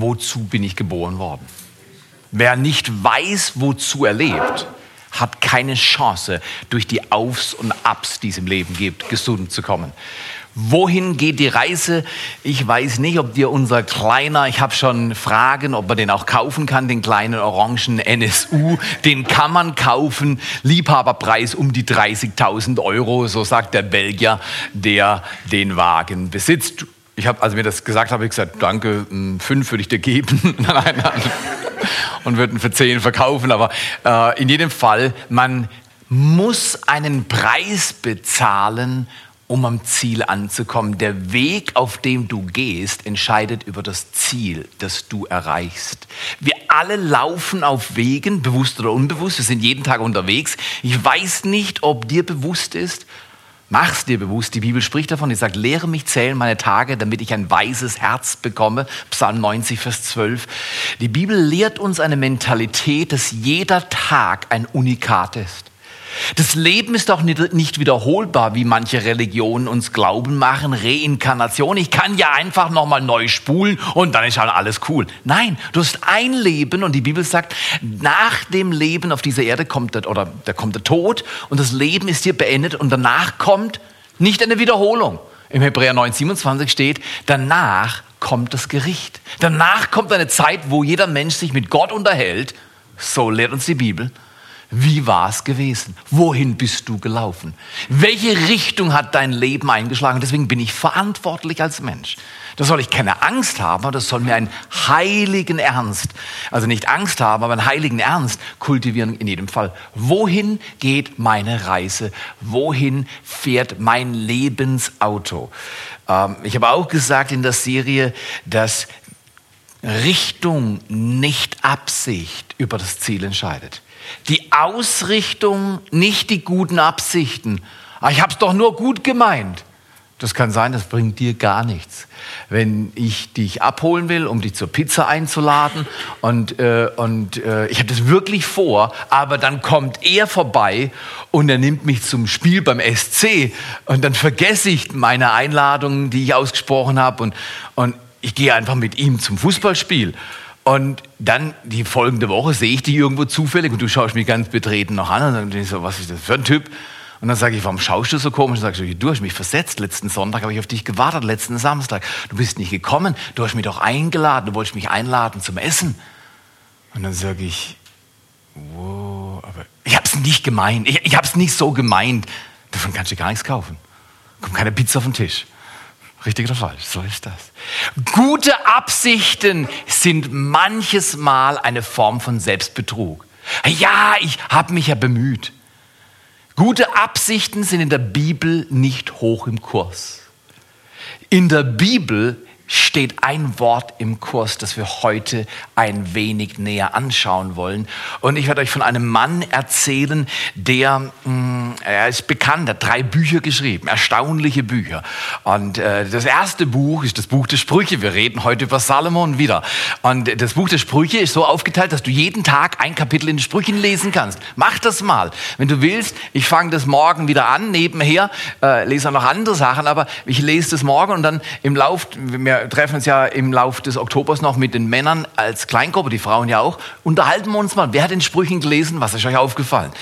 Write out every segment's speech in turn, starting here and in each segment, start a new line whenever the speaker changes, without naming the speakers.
wozu bin ich geboren worden? Wer nicht weiß, wozu er lebt, hat keine Chance, durch die Aufs und Abs, die es im Leben gibt, gesund zu kommen. Wohin geht die Reise? Ich weiß nicht, ob dir unser kleiner, ich habe schon Fragen, ob man den auch kaufen kann, den kleinen orangen NSU. Den kann man kaufen, Liebhaberpreis um die 30.000 Euro, so sagt der Belgier, der den Wagen besitzt. Ich habe, als mir das gesagt habe, ich gesagt, danke, fünf würde ich dir geben. nein, nein. Und würden für zehn verkaufen. Aber äh, in jedem Fall, man muss einen Preis bezahlen, um am Ziel anzukommen. Der Weg, auf dem du gehst, entscheidet über das Ziel, das du erreichst. Wir alle laufen auf Wegen, bewusst oder unbewusst. Wir sind jeden Tag unterwegs. Ich weiß nicht, ob dir bewusst ist, Mach's dir bewusst, die Bibel spricht davon, die sagt, lehre mich zählen meine Tage, damit ich ein weises Herz bekomme. Psalm 90, Vers 12. Die Bibel lehrt uns eine Mentalität, dass jeder Tag ein Unikat ist. Das Leben ist doch nicht wiederholbar, wie manche Religionen uns glauben machen. Reinkarnation. Ich kann ja einfach nochmal neu spulen und dann ist halt alles cool. Nein, du hast ein Leben und die Bibel sagt, nach dem Leben auf dieser Erde kommt der, oder da kommt der Tod und das Leben ist hier beendet und danach kommt nicht eine Wiederholung. Im Hebräer 9, 27 steht, danach kommt das Gericht. Danach kommt eine Zeit, wo jeder Mensch sich mit Gott unterhält. So lehrt uns die Bibel. Wie war es gewesen? Wohin bist du gelaufen? Welche Richtung hat dein Leben eingeschlagen? Deswegen bin ich verantwortlich als Mensch. Da soll ich keine Angst haben, aber das soll mir einen heiligen Ernst, also nicht Angst haben, aber einen heiligen Ernst kultivieren in jedem Fall. Wohin geht meine Reise? Wohin fährt mein Lebensauto? Ähm, ich habe auch gesagt in der Serie, dass Richtung, nicht Absicht über das Ziel entscheidet. Die Ausrichtung, nicht die guten Absichten. Ah, ich habe es doch nur gut gemeint. Das kann sein, das bringt dir gar nichts. Wenn ich dich abholen will, um dich zur Pizza einzuladen und, äh, und äh, ich habe das wirklich vor, aber dann kommt er vorbei und er nimmt mich zum Spiel beim SC und dann vergesse ich meine Einladung, die ich ausgesprochen habe und, und ich gehe einfach mit ihm zum Fußballspiel. Und dann die folgende Woche sehe ich dich irgendwo zufällig und du schaust mich ganz betreten noch an und dann denke ich so, was ist das für ein Typ? Und dann sage ich, warum schaust du so komisch? Und sagst du, du hast mich versetzt. Letzten Sonntag habe ich auf dich gewartet, letzten Samstag. Du bist nicht gekommen. Du hast mich doch eingeladen. Du wolltest mich einladen zum Essen. Und dann sage ich, wow, aber ich habe es nicht gemeint. Ich, ich habe es nicht so gemeint. Davon kannst du gar nichts kaufen. Kommt keine Pizza auf den Tisch. Richtig oder falsch? So ist das. Gute Absichten sind manches Mal eine Form von Selbstbetrug. Ja, ich habe mich ja bemüht. Gute Absichten sind in der Bibel nicht hoch im Kurs. In der Bibel steht ein Wort im Kurs, das wir heute ein wenig näher anschauen wollen. Und ich werde euch von einem Mann erzählen, der, mh, mm, er ist bekannt, hat drei Bücher geschrieben, erstaunliche Bücher. Und äh, das erste Buch ist das Buch der Sprüche. Wir reden heute über Salomon wieder. Und das Buch der Sprüche ist so aufgeteilt, dass du jeden Tag ein Kapitel in den Sprüchen lesen kannst. Mach das mal. Wenn du willst, ich fange das morgen wieder an, nebenher, äh, lese auch noch andere Sachen, aber ich lese das morgen und dann im Lauf, wir treffen uns ja im Laufe des Oktobers noch mit den Männern als Kleingruppe, die Frauen ja auch. Unterhalten wir uns mal. Wer hat den Sprüchen gelesen? Was ist euch aufgefallen?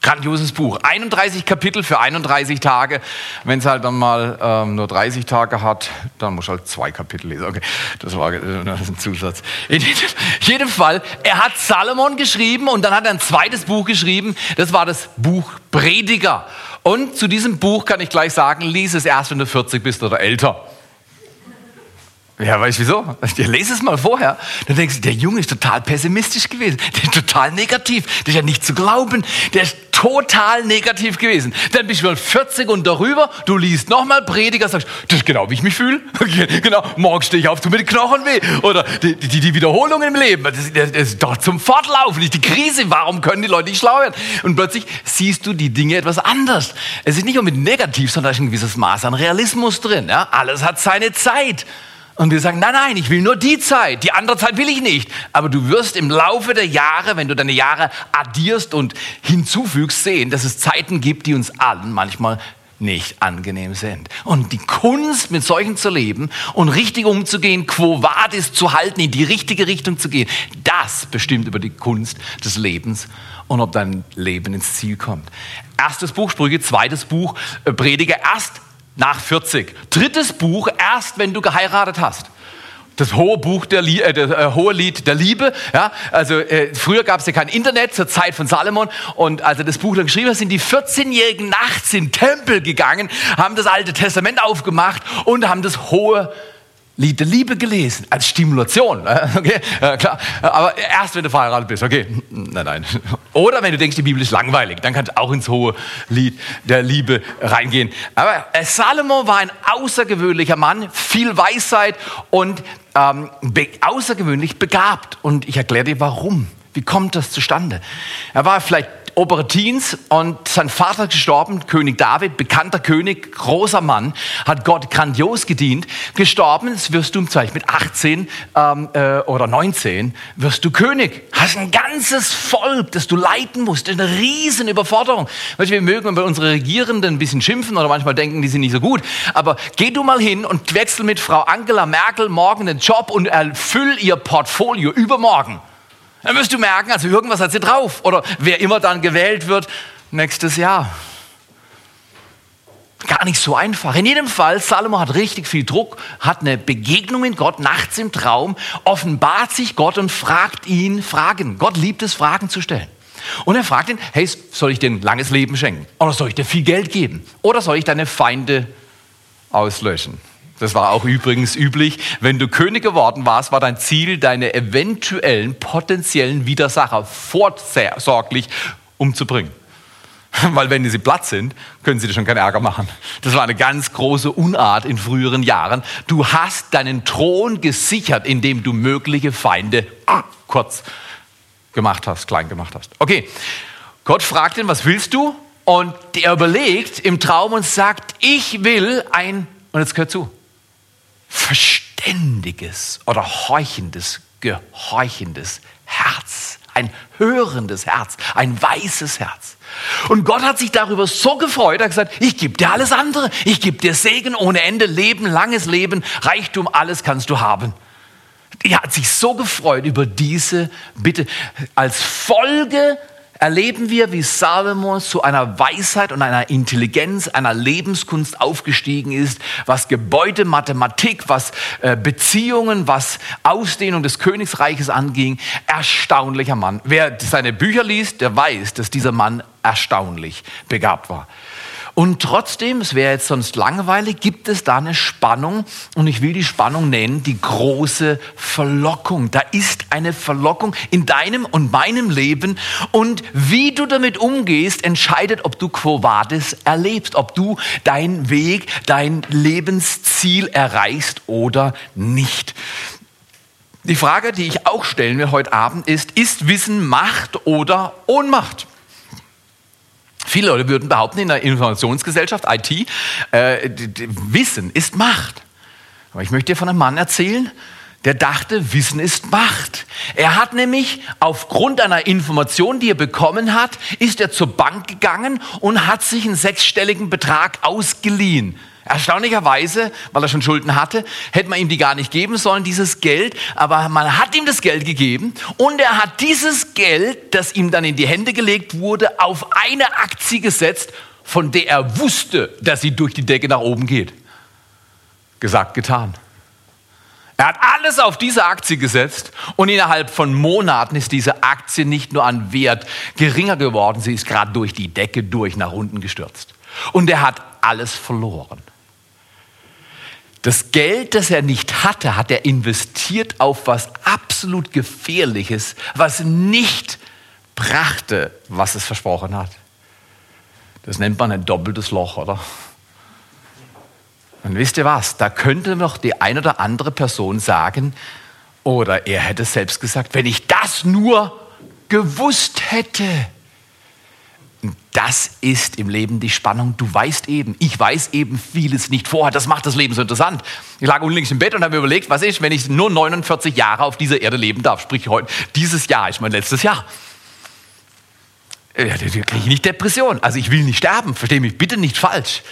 Grandioses Buch. 31 Kapitel für 31 Tage. Wenn es halt dann mal ähm, nur 30 Tage hat, dann muss halt zwei Kapitel lesen. Okay, das war äh, ein Zusatz. In jedem Fall, er hat Salomon geschrieben und dann hat er ein zweites Buch geschrieben. Das war das Buch Prediger. Und zu diesem Buch kann ich gleich sagen, lies es erst, wenn du 40 bist oder älter. Ja, weißt du wieso? Ich lese es mal vorher. Dann denkst du, der Junge ist total pessimistisch gewesen. Der ist total negativ. Der ist ja nicht zu glauben. Der ist total negativ gewesen. Dann bist du mal 40 und darüber, du liest nochmal Prediger, sagst, das ist genau wie ich mich fühle. genau, morgen stehe ich auf, mir die Knochen weh. Oder die, die, die Wiederholung im Leben, das, das, das ist doch zum Fortlaufen, nicht die Krise. Warum können die Leute nicht schlau werden? Und plötzlich siehst du die Dinge etwas anders. Es ist nicht nur mit negativ, sondern da ist ein gewisses Maß an Realismus drin. Ja? Alles hat seine Zeit. Und wir sagen, nein, nein, ich will nur die Zeit, die andere Zeit will ich nicht. Aber du wirst im Laufe der Jahre, wenn du deine Jahre addierst und hinzufügst, sehen, dass es Zeiten gibt, die uns allen manchmal nicht angenehm sind. Und die Kunst, mit solchen zu leben und richtig umzugehen, quo vadis zu halten, in die richtige Richtung zu gehen, das bestimmt über die Kunst des Lebens und ob dein Leben ins Ziel kommt. Erstes Buch Sprüche, zweites Buch äh, Prediger, erst nach 40. Drittes Buch, erst wenn du geheiratet hast das hohe Buch der, äh, das äh, hohe Lied der Liebe. Ja, also äh, früher gab es ja kein Internet zur Zeit von Salomon und als er das Buch dann geschrieben hat, sind die 14-Jährigen nachts in den Tempel gegangen, haben das Alte Testament aufgemacht und haben das hohe Lied der Liebe gelesen, als Stimulation. Okay, ja, klar. Aber erst, wenn du verheiratet bist, okay. Nein, nein. Oder wenn du denkst, die Bibel ist langweilig, dann kannst du auch ins hohe Lied der Liebe reingehen. Aber äh, Salomo war ein außergewöhnlicher Mann, viel Weisheit und ähm, be außergewöhnlich begabt. Und ich erkläre dir, warum. Wie kommt das zustande? Er war vielleicht Operatins und sein Vater gestorben, König David, bekannter König, großer Mann, hat Gott grandios gedient. Gestorben, wirst du vielleicht mit 18 ähm, äh, oder 19, wirst du König. Hast ein ganzes Volk, das du leiten musst, eine riesen Überforderung. Weißt, wir mögen bei unseren Regierenden ein bisschen schimpfen oder manchmal denken, die sind nicht so gut. Aber geh du mal hin und wechsel mit Frau Angela Merkel morgen den Job und erfüll ihr Portfolio übermorgen. Dann wirst du merken, also irgendwas hat sie drauf. Oder wer immer dann gewählt wird, nächstes Jahr. Gar nicht so einfach. In jedem Fall, Salomo hat richtig viel Druck, hat eine Begegnung mit Gott nachts im Traum, offenbart sich Gott und fragt ihn Fragen. Gott liebt es, Fragen zu stellen. Und er fragt ihn, hey, soll ich dir ein langes Leben schenken? Oder soll ich dir viel Geld geben? Oder soll ich deine Feinde auslöschen? Das war auch übrigens üblich. Wenn du König geworden warst, war dein Ziel, deine eventuellen potenziellen Widersacher vorsorglich umzubringen. Weil wenn sie platt sind, können sie dir schon keinen Ärger machen. Das war eine ganz große Unart in früheren Jahren. Du hast deinen Thron gesichert, indem du mögliche Feinde kurz gemacht hast, klein gemacht hast. Okay, Gott fragt ihn, was willst du? Und er überlegt im Traum und sagt, ich will ein, und jetzt gehört zu, verständiges oder horchendes, gehorchendes Herz. Ein hörendes Herz, ein weißes Herz. Und Gott hat sich darüber so gefreut, er hat gesagt, ich gebe dir alles andere. Ich gebe dir Segen ohne Ende, Leben, langes Leben, Reichtum, alles kannst du haben. Er hat sich so gefreut über diese Bitte. Als Folge erleben wir, wie Salomo zu einer Weisheit und einer Intelligenz, einer Lebenskunst aufgestiegen ist, was Gebäude, Mathematik, was äh, Beziehungen, was Ausdehnung des Königsreiches anging. Erstaunlicher Mann. Wer seine Bücher liest, der weiß, dass dieser Mann erstaunlich begabt war. Und trotzdem, es wäre jetzt sonst langweilig, gibt es da eine Spannung und ich will die Spannung nennen, die große Verlockung. Da ist eine Verlockung in deinem und meinem Leben und wie du damit umgehst, entscheidet, ob du Quo Vadis erlebst, ob du deinen Weg, dein Lebensziel erreichst oder nicht. Die Frage, die ich auch stellen will heute Abend ist, ist Wissen Macht oder Ohnmacht? Viele Leute würden behaupten, in der Informationsgesellschaft, IT, äh, Wissen ist Macht. Aber ich möchte dir von einem Mann erzählen, der dachte, Wissen ist Macht. Er hat nämlich aufgrund einer Information, die er bekommen hat, ist er zur Bank gegangen und hat sich einen sechsstelligen Betrag ausgeliehen. Erstaunlicherweise, weil er schon Schulden hatte, hätte man ihm die gar nicht geben sollen, dieses Geld. Aber man hat ihm das Geld gegeben und er hat dieses Geld, das ihm dann in die Hände gelegt wurde, auf eine Aktie gesetzt, von der er wusste, dass sie durch die Decke nach oben geht. Gesagt, getan. Er hat alles auf diese Aktie gesetzt und innerhalb von Monaten ist diese Aktie nicht nur an Wert geringer geworden, sie ist gerade durch die Decke durch nach unten gestürzt. Und er hat alles verloren. Das Geld, das er nicht hatte, hat er investiert auf was absolut Gefährliches, was nicht brachte, was es versprochen hat. Das nennt man ein doppeltes Loch, oder? Und wisst ihr was? Da könnte noch die eine oder andere Person sagen, oder er hätte selbst gesagt, wenn ich das nur gewusst hätte. Das ist im Leben die Spannung. Du weißt eben, ich weiß eben vieles nicht vorher. Das macht das Leben so interessant. Ich lag unlängst im Bett und habe mir überlegt, was ist, wenn ich nur 49 Jahre auf dieser Erde leben darf? Sprich, heute, dieses Jahr ist mein letztes Jahr. äh, kriege ich nicht Depression. Also ich will nicht sterben, verstehe mich bitte nicht falsch.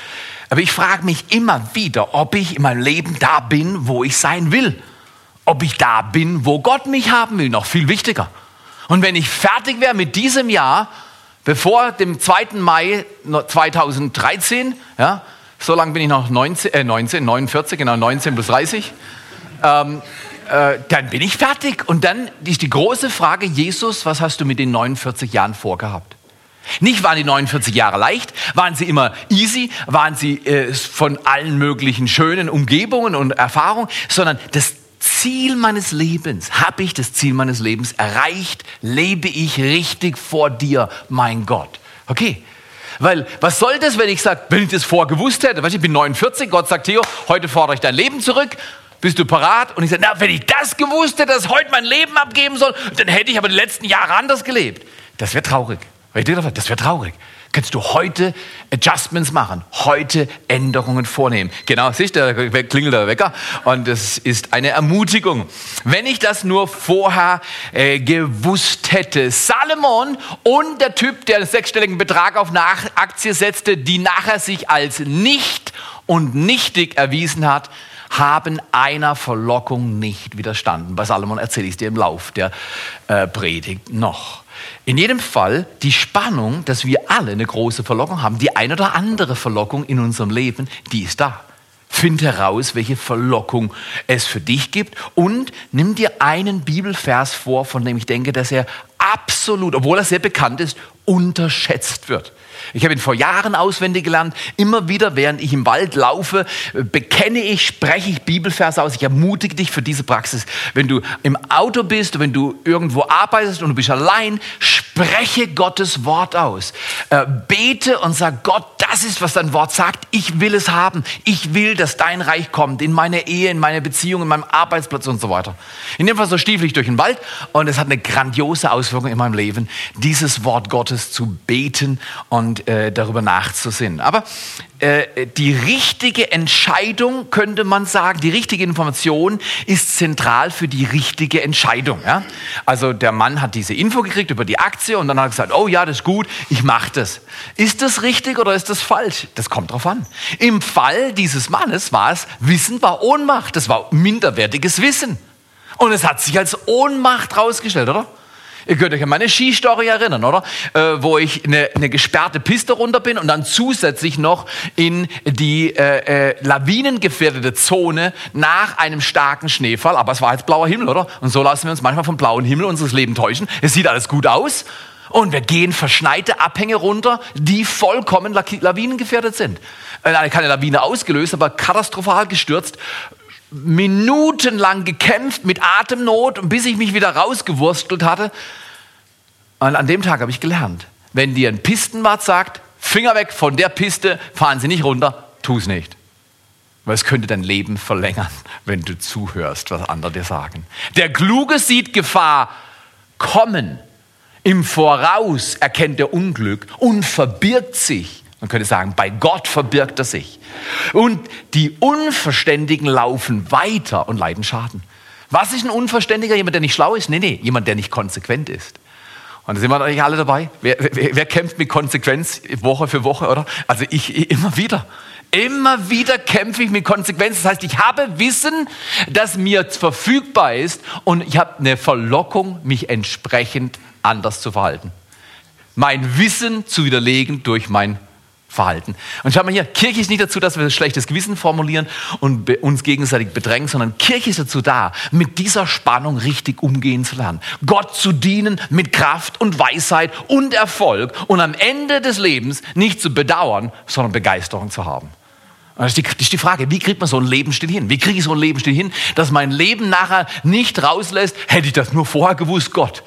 Aber ich frage mich immer wieder, ob ich in meinem Leben da bin, wo ich sein will. Ob ich da bin, wo Gott mich haben will, noch viel wichtiger. Und wenn ich fertig wäre mit diesem Jahr, bevor dem 2. Mai 2013, ja, so lange bin ich noch 19, äh 19 49, genau 19 plus 30, ähm, äh, dann bin ich fertig. Und dann ist die große Frage, Jesus, was hast du mit den 49 Jahren vorgehabt? Nicht waren die 49 Jahre leicht, waren sie immer easy, waren sie äh, von allen möglichen schönen Umgebungen und Erfahrungen, sondern das Ziel meines Lebens, habe ich das Ziel meines Lebens erreicht, lebe ich richtig vor dir, mein Gott. Okay, weil was soll das, wenn ich sage, wenn ich das vorgewusst hätte, weißt, ich bin 49, Gott sagt, Theo, heute fordere ich dein Leben zurück, bist du parat? Und ich sage, na, wenn ich das gewusst hätte, dass ich heute mein Leben abgeben soll, dann hätte ich aber die letzten Jahre anders gelebt. Das wäre traurig. Das wäre traurig. Kannst du heute Adjustments machen, heute Änderungen vornehmen. Genau, siehst du, da klingelt der Wecker und das ist eine Ermutigung. Wenn ich das nur vorher äh, gewusst hätte. Salomon und der Typ, der einen sechsstelligen Betrag auf eine Aktie setzte, die nachher sich als nicht und nichtig erwiesen hat, haben einer Verlockung nicht widerstanden. Bei Salomon erzähle ich es dir im Lauf der äh, Predigt noch. In jedem Fall die Spannung, dass wir alle eine große Verlockung haben, die eine oder andere Verlockung in unserem Leben, die ist da. Find heraus, welche Verlockung es für dich gibt und nimm dir einen Bibelvers vor, von dem ich denke, dass er absolut, obwohl er sehr bekannt ist, unterschätzt wird. Ich habe ihn vor Jahren auswendig gelernt. Immer wieder, während ich im Wald laufe, bekenne ich, spreche ich Bibelverse aus. Ich ermutige dich für diese Praxis. Wenn du im Auto bist, wenn du irgendwo arbeitest und du bist allein, spreche Gottes Wort aus. Äh, bete und sag Gott, das ist, was dein Wort sagt. Ich will es haben. Ich will, dass dein Reich kommt in meine Ehe, in meine Beziehung, in meinem Arbeitsplatz und so weiter. In dem Fall so stiefel ich durch den Wald und es hat eine grandiose Auswirkung in meinem Leben, dieses Wort Gottes zu beten und äh, darüber nachzusinnen. Aber äh, die richtige Entscheidung, könnte man sagen, die richtige Information ist zentral für die richtige Entscheidung. Ja? Also der Mann hat diese Info gekriegt über die Aktie und dann hat er gesagt, oh ja, das ist gut, ich mache das. Ist das richtig oder ist das falsch? Das kommt drauf an. Im Fall dieses Mannes war es, Wissen war Ohnmacht, das war minderwertiges Wissen. Und es hat sich als Ohnmacht rausgestellt, oder? Ihr könnt euch an meine Skistory erinnern, oder? Äh, wo ich eine, eine gesperrte Piste runter bin und dann zusätzlich noch in die äh, äh, lawinengefährdete Zone nach einem starken Schneefall. Aber es war jetzt blauer Himmel, oder? Und so lassen wir uns manchmal vom blauen Himmel unseres Lebens täuschen. Es sieht alles gut aus. Und wir gehen verschneite Abhänge runter, die vollkommen lawinengefährdet sind. Äh, keine Lawine ausgelöst, aber katastrophal gestürzt minutenlang gekämpft mit Atemnot, bis ich mich wieder rausgewurstelt hatte. Und an dem Tag habe ich gelernt, wenn dir ein Pistenwart sagt, Finger weg von der Piste, fahren Sie nicht runter, tu es nicht. Weil es könnte dein Leben verlängern, wenn du zuhörst, was andere dir sagen. Der Kluge sieht Gefahr kommen. Im Voraus erkennt er Unglück und verbirgt sich man könnte sagen, bei Gott verbirgt er sich. Und die Unverständigen laufen weiter und leiden Schaden. Was ist ein Unverständiger? Jemand, der nicht schlau ist? Nee, nee, jemand, der nicht konsequent ist. Und da sind wir natürlich alle dabei. Wer, wer, wer, kämpft mit Konsequenz Woche für Woche, oder? Also ich immer wieder. Immer wieder kämpfe ich mit Konsequenz. Das heißt, ich habe Wissen, das mir verfügbar ist und ich habe eine Verlockung, mich entsprechend anders zu verhalten. Mein Wissen zu widerlegen durch mein Verhalten. Und schau mal hier, Kirche ist nicht dazu, dass wir ein schlechtes Gewissen formulieren und uns gegenseitig bedrängen, sondern Kirche ist dazu da, mit dieser Spannung richtig umgehen zu lernen. Gott zu dienen mit Kraft und Weisheit und Erfolg und am Ende des Lebens nicht zu bedauern, sondern Begeisterung zu haben. Das ist, die, das ist die Frage, wie kriegt man so einen Lebensstil hin? Wie kriege ich so einen Lebensstil hin, dass mein Leben nachher nicht rauslässt, hätte ich das nur vorher gewusst, Gott.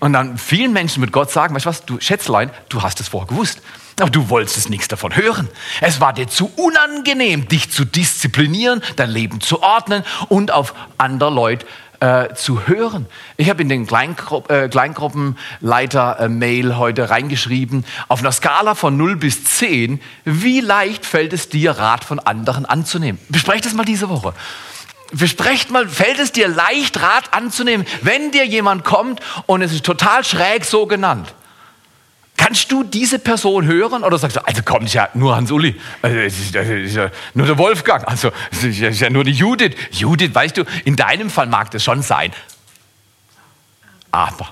Und dann vielen Menschen mit Gott sagen, weißt du was, du Schätzlein, du hast es vorher gewusst. Aber du wolltest nichts davon hören. Es war dir zu unangenehm, dich zu disziplinieren, dein Leben zu ordnen und auf andere Leute äh, zu hören. Ich habe in den Kleingru äh, Kleingruppenleiter-Mail heute reingeschrieben, auf einer Skala von 0 bis 10, wie leicht fällt es dir, Rat von anderen anzunehmen? Besprecht das mal diese Woche. Besprecht mal, fällt es dir leicht, Rat anzunehmen, wenn dir jemand kommt und es ist total schräg so genannt? Kannst du diese Person hören oder sagst du, also komm, ist ja nur Hans-Uli, also, ist, ist ja nur der Wolfgang, also ist ja nur die Judith. Judith, weißt du, in deinem Fall mag das schon sein. Aber.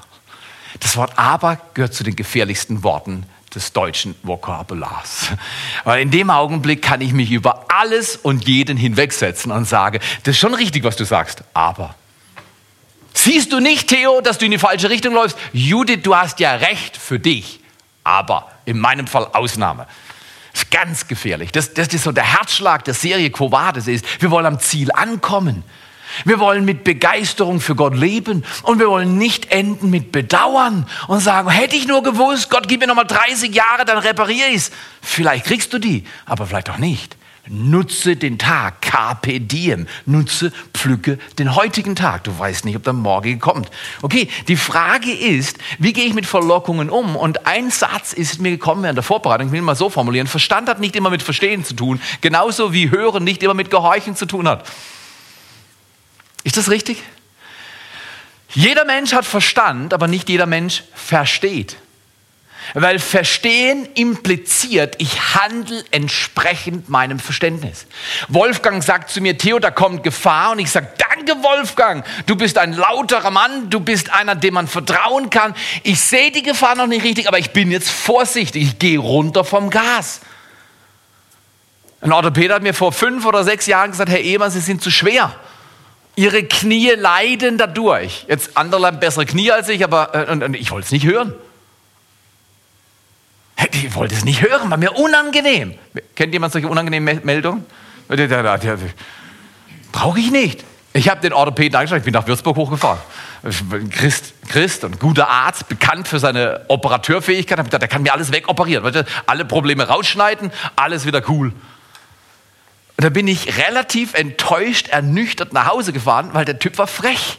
Das Wort aber gehört zu den gefährlichsten Worten des deutschen Vokabulars. Weil in dem Augenblick kann ich mich über alles und jeden hinwegsetzen und sage, das ist schon richtig, was du sagst, aber. Siehst du nicht, Theo, dass du in die falsche Richtung läufst? Judith, du hast ja recht für dich, aber in meinem Fall Ausnahme. Das ist ganz gefährlich. Das, das ist so der Herzschlag der Serie Quo Vadis ist. Wir wollen am Ziel ankommen. Wir wollen mit Begeisterung für Gott leben und wir wollen nicht enden mit Bedauern und sagen, hätte ich nur gewusst, Gott gib mir noch mal 30 Jahre, dann repariere ich es. Vielleicht kriegst du die, aber vielleicht auch nicht. Nutze den Tag, carpe diem. Nutze, pflücke den heutigen Tag. Du weißt nicht, ob der Morgen kommt. Okay, die Frage ist, wie gehe ich mit Verlockungen um? Und ein Satz ist mir gekommen während der Vorbereitung, ich will ihn mal so formulieren. Verstand hat nicht immer mit Verstehen zu tun, genauso wie Hören nicht immer mit Gehorchen zu tun hat. Ist das richtig? Jeder Mensch hat Verstand, aber nicht jeder Mensch versteht. Weil Verstehen impliziert, ich handle entsprechend meinem Verständnis. Wolfgang sagt zu mir, Theo, da kommt Gefahr. Und ich sage, danke Wolfgang, du bist ein lauterer Mann, du bist einer, dem man vertrauen kann. Ich sehe die Gefahr noch nicht richtig, aber ich bin jetzt vorsichtig, ich gehe runter vom Gas. Ein Orthopäde hat mir vor fünf oder sechs Jahren gesagt, Herr Eber, Sie sind zu schwer. Ihre Knie leiden dadurch. Jetzt andere haben bessere Knie als ich, aber äh, ich wollte es nicht hören. Ich wollte es nicht hören, war mir unangenehm. Kennt jemand solche unangenehmen Meldungen? Brauche ich nicht. Ich habe den Orthopäden angeschaut, ich bin nach Würzburg hochgefahren. Christ, Christ und guter Arzt, bekannt für seine Operateurfähigkeit. Ich habe gedacht, der kann mir alles wegoperieren. Alle Probleme rausschneiden, alles wieder cool. Und da bin ich relativ enttäuscht, ernüchtert nach Hause gefahren, weil der Typ war frech.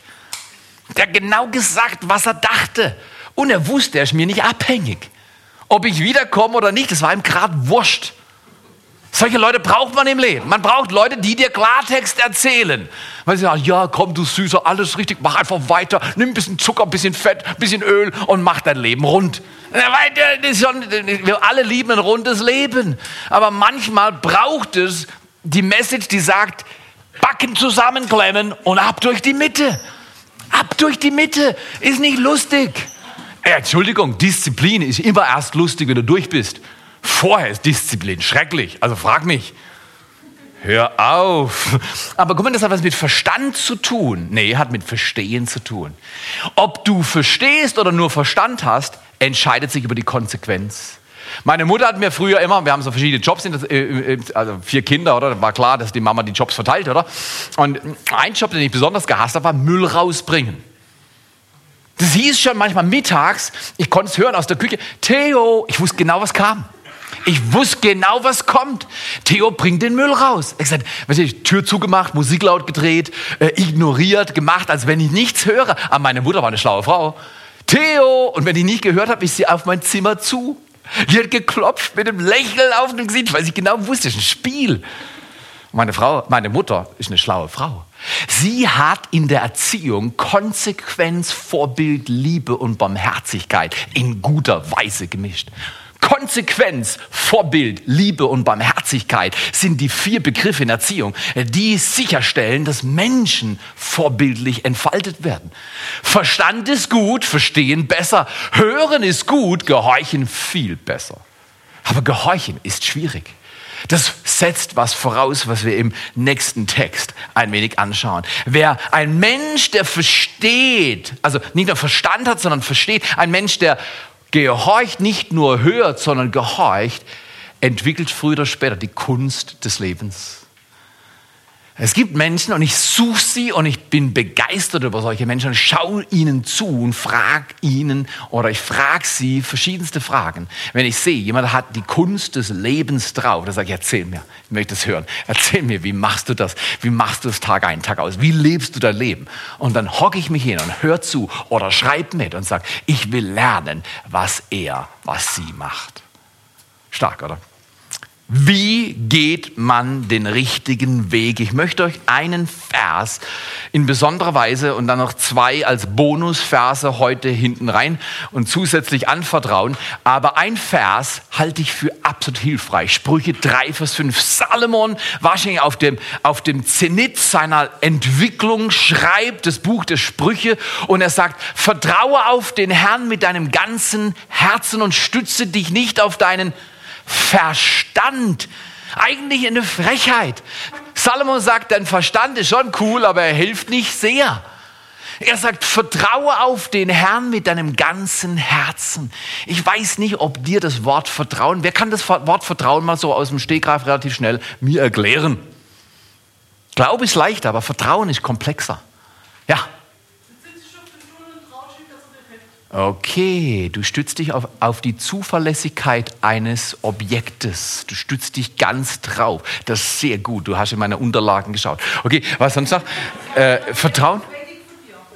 Der hat genau gesagt, was er dachte. Und er wusste, er ist mir nicht abhängig. Ob ich wiederkomme oder nicht, das war ihm gerade wurscht. Solche Leute braucht man im Leben. Man braucht Leute, die dir Klartext erzählen. Weil sie sagen, ja, komm, du Süßer, alles richtig, mach einfach weiter, nimm ein bisschen Zucker, ein bisschen Fett, ein bisschen Öl und mach dein Leben rund. Wir alle lieben ein rundes Leben. Aber manchmal braucht es die Message, die sagt, Backen zusammenklemmen und ab durch die Mitte. Ab durch die Mitte. Ist nicht lustig. Äh, Entschuldigung, Disziplin ist immer erst lustig, wenn du durch bist. Vorher ist Disziplin schrecklich. Also frag mich. Hör auf. Aber guck mal, das hat was mit Verstand zu tun. Nee, hat mit Verstehen zu tun. Ob du verstehst oder nur Verstand hast, entscheidet sich über die Konsequenz. Meine Mutter hat mir früher immer, wir haben so verschiedene Jobs, äh, also vier Kinder, oder? War klar, dass die Mama die Jobs verteilt, oder? Und ein Job, den ich besonders gehasst habe, war Müll rausbringen. Das hieß schon manchmal mittags, ich konnte es hören aus der Küche, Theo, ich wusste genau, was kam. Ich wusste genau, was kommt. Theo bringt den Müll raus. Ich gesagt, weißt du, Tür zugemacht, Musik laut gedreht, äh, ignoriert, gemacht, als wenn ich nichts höre. Aber meine Mutter war eine schlaue Frau. Theo! Und wenn ich nicht gehört habe, ist sie auf mein Zimmer zu. Die hat geklopft mit einem Lächeln auf dem Gesicht, weil sie genau wusste, es ist ein Spiel. Meine Frau, meine Mutter ist eine schlaue Frau. Sie hat in der Erziehung Konsequenz, Vorbild, Liebe und Barmherzigkeit in guter Weise gemischt. Konsequenz, Vorbild, Liebe und Barmherzigkeit sind die vier Begriffe in Erziehung, die sicherstellen, dass Menschen vorbildlich entfaltet werden. Verstand ist gut, verstehen besser. Hören ist gut, gehorchen viel besser. Aber gehorchen ist schwierig. Das setzt was voraus, was wir im nächsten Text ein wenig anschauen. Wer ein Mensch, der versteht, also nicht nur Verstand hat, sondern versteht, ein Mensch, der gehorcht, nicht nur hört, sondern gehorcht, entwickelt früher oder später die Kunst des Lebens. Es gibt Menschen und ich suche sie und ich bin begeistert über solche Menschen und schaue ihnen zu und frage ihnen oder ich frage sie verschiedenste Fragen. Wenn ich sehe, jemand hat die Kunst des Lebens drauf, dann sage ich, erzähl mir, ich möchte es hören. Erzähl mir, wie machst du das? Wie machst du es Tag ein, Tag aus? Wie lebst du dein Leben? Und dann hocke ich mich hin und höre zu oder schreibe mit und sage, ich will lernen, was er, was sie macht. Stark, oder? Wie geht man den richtigen Weg? Ich möchte euch einen Vers in besonderer Weise und dann noch zwei als Bonusverse heute hinten rein und zusätzlich anvertrauen. Aber ein Vers halte ich für absolut hilfreich. Sprüche 3, Vers 5. Salomon, wahrscheinlich auf dem, auf dem Zenit seiner Entwicklung, schreibt das Buch der Sprüche und er sagt, vertraue auf den Herrn mit deinem ganzen Herzen und stütze dich nicht auf deinen Verstand. Eigentlich eine Frechheit. Salomon sagt, dein Verstand ist schon cool, aber er hilft nicht sehr. Er sagt, vertraue auf den Herrn mit deinem ganzen Herzen. Ich weiß nicht, ob dir das Wort Vertrauen, wer kann das Wort Vertrauen mal so aus dem Stegreif relativ schnell mir erklären? Glaube ist leichter, aber Vertrauen ist komplexer. Ja, Okay, du stützt dich auf, auf die Zuverlässigkeit eines Objektes. Du stützt dich ganz drauf. Das ist sehr gut. Du hast in meine Unterlagen geschaut. Okay, was sonst noch? Äh, Vertrauen?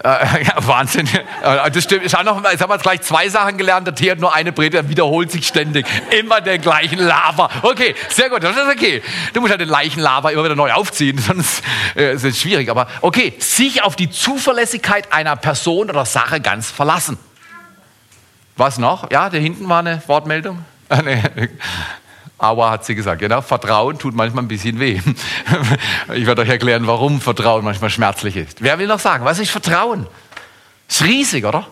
Äh, ja, Wahnsinn. Äh, das stimmt. Ich habe jetzt haben wir gleich zwei Sachen gelernt. Der Tee hat nur eine Predigt, der wiederholt sich ständig. Immer den gleichen Lava. Okay, sehr gut, das ist okay. Du musst ja den gleichen Lava immer wieder neu aufziehen, sonst äh, ist es schwierig. Aber okay, sich auf die Zuverlässigkeit einer Person oder Sache ganz verlassen. Was noch? Ja, da hinten war eine Wortmeldung. Ah, nee. Aua hat sie gesagt. Genau, Vertrauen tut manchmal ein bisschen weh. Ich werde euch erklären, warum Vertrauen manchmal schmerzlich ist. Wer will noch sagen, was ist Vertrauen? Ist riesig, oder?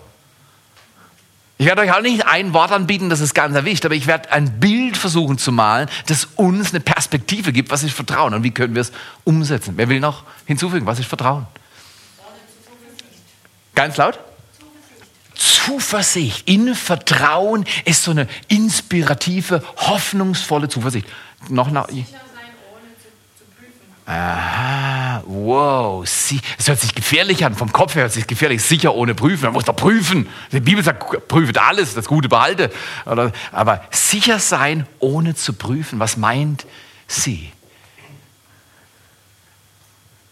Ich werde euch auch nicht ein Wort anbieten, das es ganz erwischt, aber ich werde ein Bild versuchen zu malen, das uns eine Perspektive gibt. Was ist Vertrauen und wie können wir es umsetzen? Wer will noch hinzufügen, was ist Vertrauen? Ganz laut? Zuversicht, in Vertrauen ist so eine inspirative, hoffnungsvolle Zuversicht. Noch nach. Aha, wow, es hört sich gefährlich an, vom Kopf her hört sich gefährlich, sicher ohne prüfen, man muss doch prüfen. Die Bibel sagt, prüft alles, das Gute behalte. Aber sicher sein, ohne zu prüfen, was meint sie?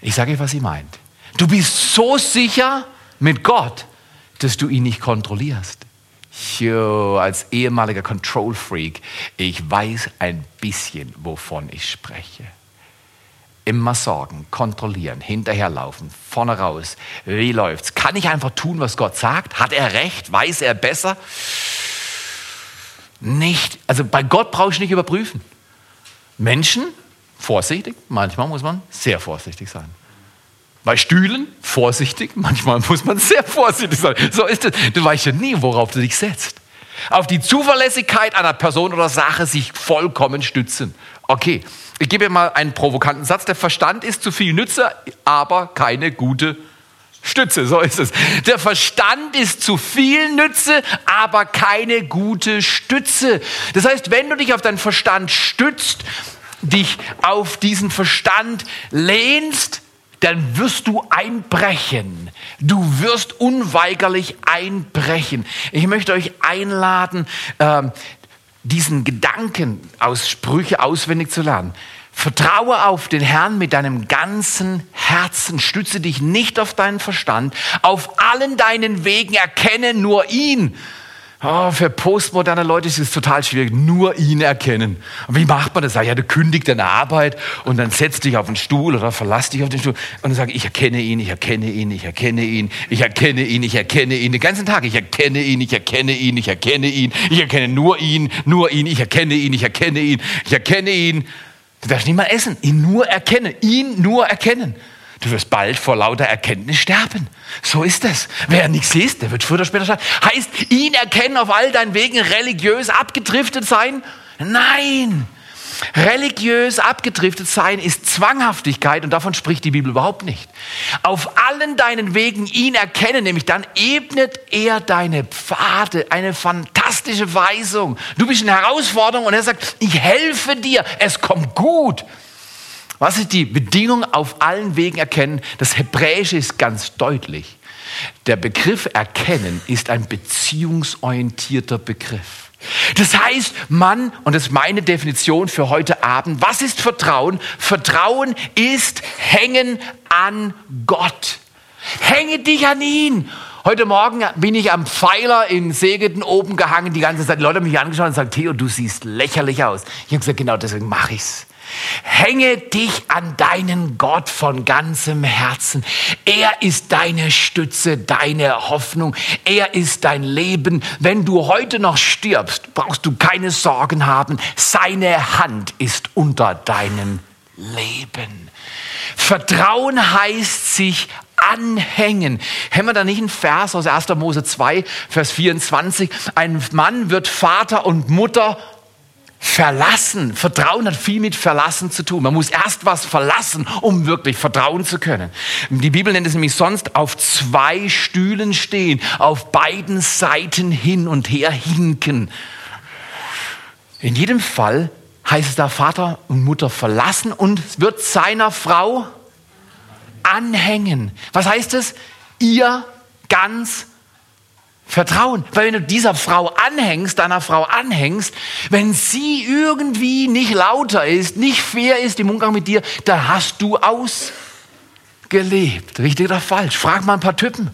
Ich sage euch, was sie meint. Du bist so sicher mit Gott, dass du ihn nicht kontrollierst. Jo, als ehemaliger Control Freak, ich weiß ein bisschen, wovon ich spreche. Immer sorgen, kontrollieren, hinterherlaufen, vorne raus. Wie läuft's? Kann ich einfach tun, was Gott sagt? Hat er recht? Weiß er besser? Nicht. Also bei Gott brauche ich nicht überprüfen. Menschen, vorsichtig, manchmal muss man sehr vorsichtig sein. Bei Stühlen vorsichtig, manchmal muss man sehr vorsichtig sein. So ist es. Du weißt ja nie, worauf du dich setzt. Auf die Zuverlässigkeit einer Person oder Sache sich vollkommen stützen. Okay, ich gebe mal einen provokanten Satz. Der Verstand ist zu viel Nütze, aber keine gute Stütze. So ist es. Der Verstand ist zu viel Nütze, aber keine gute Stütze. Das heißt, wenn du dich auf deinen Verstand stützt, dich auf diesen Verstand lehnst, dann wirst du einbrechen. Du wirst unweigerlich einbrechen. Ich möchte euch einladen, ähm, diesen Gedanken aus Sprüche auswendig zu lernen. Vertraue auf den Herrn mit deinem ganzen Herzen. Stütze dich nicht auf deinen Verstand. Auf allen deinen Wegen erkenne nur ihn Oh, für postmoderne Leute ist es total schwierig, nur ihn erkennen. Und wie macht man das? Ja, du kündigst deine Arbeit und dann setzt dich auf den Stuhl oder verlass dich auf den Stuhl und dann sag ich erkenne ihn, ich erkenne ihn, ich erkenne ihn, ich erkenne ihn, ich erkenne ihn, den ganzen Tag, ich erkenne ihn, ich erkenne ihn, ich erkenne ihn, ich erkenne nur ihn, nur ihn, ich erkenne ihn, ich erkenne ihn, ich erkenne ihn. Du darfst nicht mal essen, ihn nur erkennen, ihn nur erkennen. Du wirst bald vor lauter Erkenntnis sterben. So ist es. Wer nichts ist, der wird früher oder später sterben. Heißt, ihn erkennen auf all deinen Wegen religiös abgedriftet sein? Nein. Religiös abgedriftet sein ist Zwanghaftigkeit und davon spricht die Bibel überhaupt nicht. Auf allen deinen Wegen ihn erkennen, nämlich dann ebnet er deine Pfade, eine fantastische Weisung. Du bist in Herausforderung und er sagt, ich helfe dir, es kommt gut. Was ist die Bedingung auf allen Wegen erkennen? Das Hebräische ist ganz deutlich. Der Begriff erkennen ist ein beziehungsorientierter Begriff. Das heißt, Mann, und das ist meine Definition für heute Abend, was ist Vertrauen? Vertrauen ist Hängen an Gott. Hänge dich an ihn Heute Morgen bin ich am Pfeiler in Segeten oben gehangen, die ganze Zeit. Die Leute haben mich angeschaut und gesagt, Theo, du siehst lächerlich aus. Ich habe gesagt, genau deswegen mache ich's. Hänge dich an deinen Gott von ganzem Herzen. Er ist deine Stütze, deine Hoffnung. Er ist dein Leben. Wenn du heute noch stirbst, brauchst du keine Sorgen haben. Seine Hand ist unter deinem Leben. Vertrauen heißt sich anhängen. Haben wir da nicht einen Vers aus 1. Mose 2, Vers 24? Ein Mann wird Vater und Mutter verlassen. Vertrauen hat viel mit verlassen zu tun. Man muss erst was verlassen, um wirklich vertrauen zu können. Die Bibel nennt es nämlich sonst auf zwei Stühlen stehen, auf beiden Seiten hin und her hinken. In jedem Fall heißt es da Vater und Mutter verlassen und wird seiner Frau anhängen. Was heißt es? Ihr ganz Vertrauen. Weil wenn du dieser Frau anhängst, deiner Frau anhängst, wenn sie irgendwie nicht lauter ist, nicht fair ist im Umgang mit dir, dann hast du ausgelebt. Richtig oder falsch? Frag mal ein paar Typen.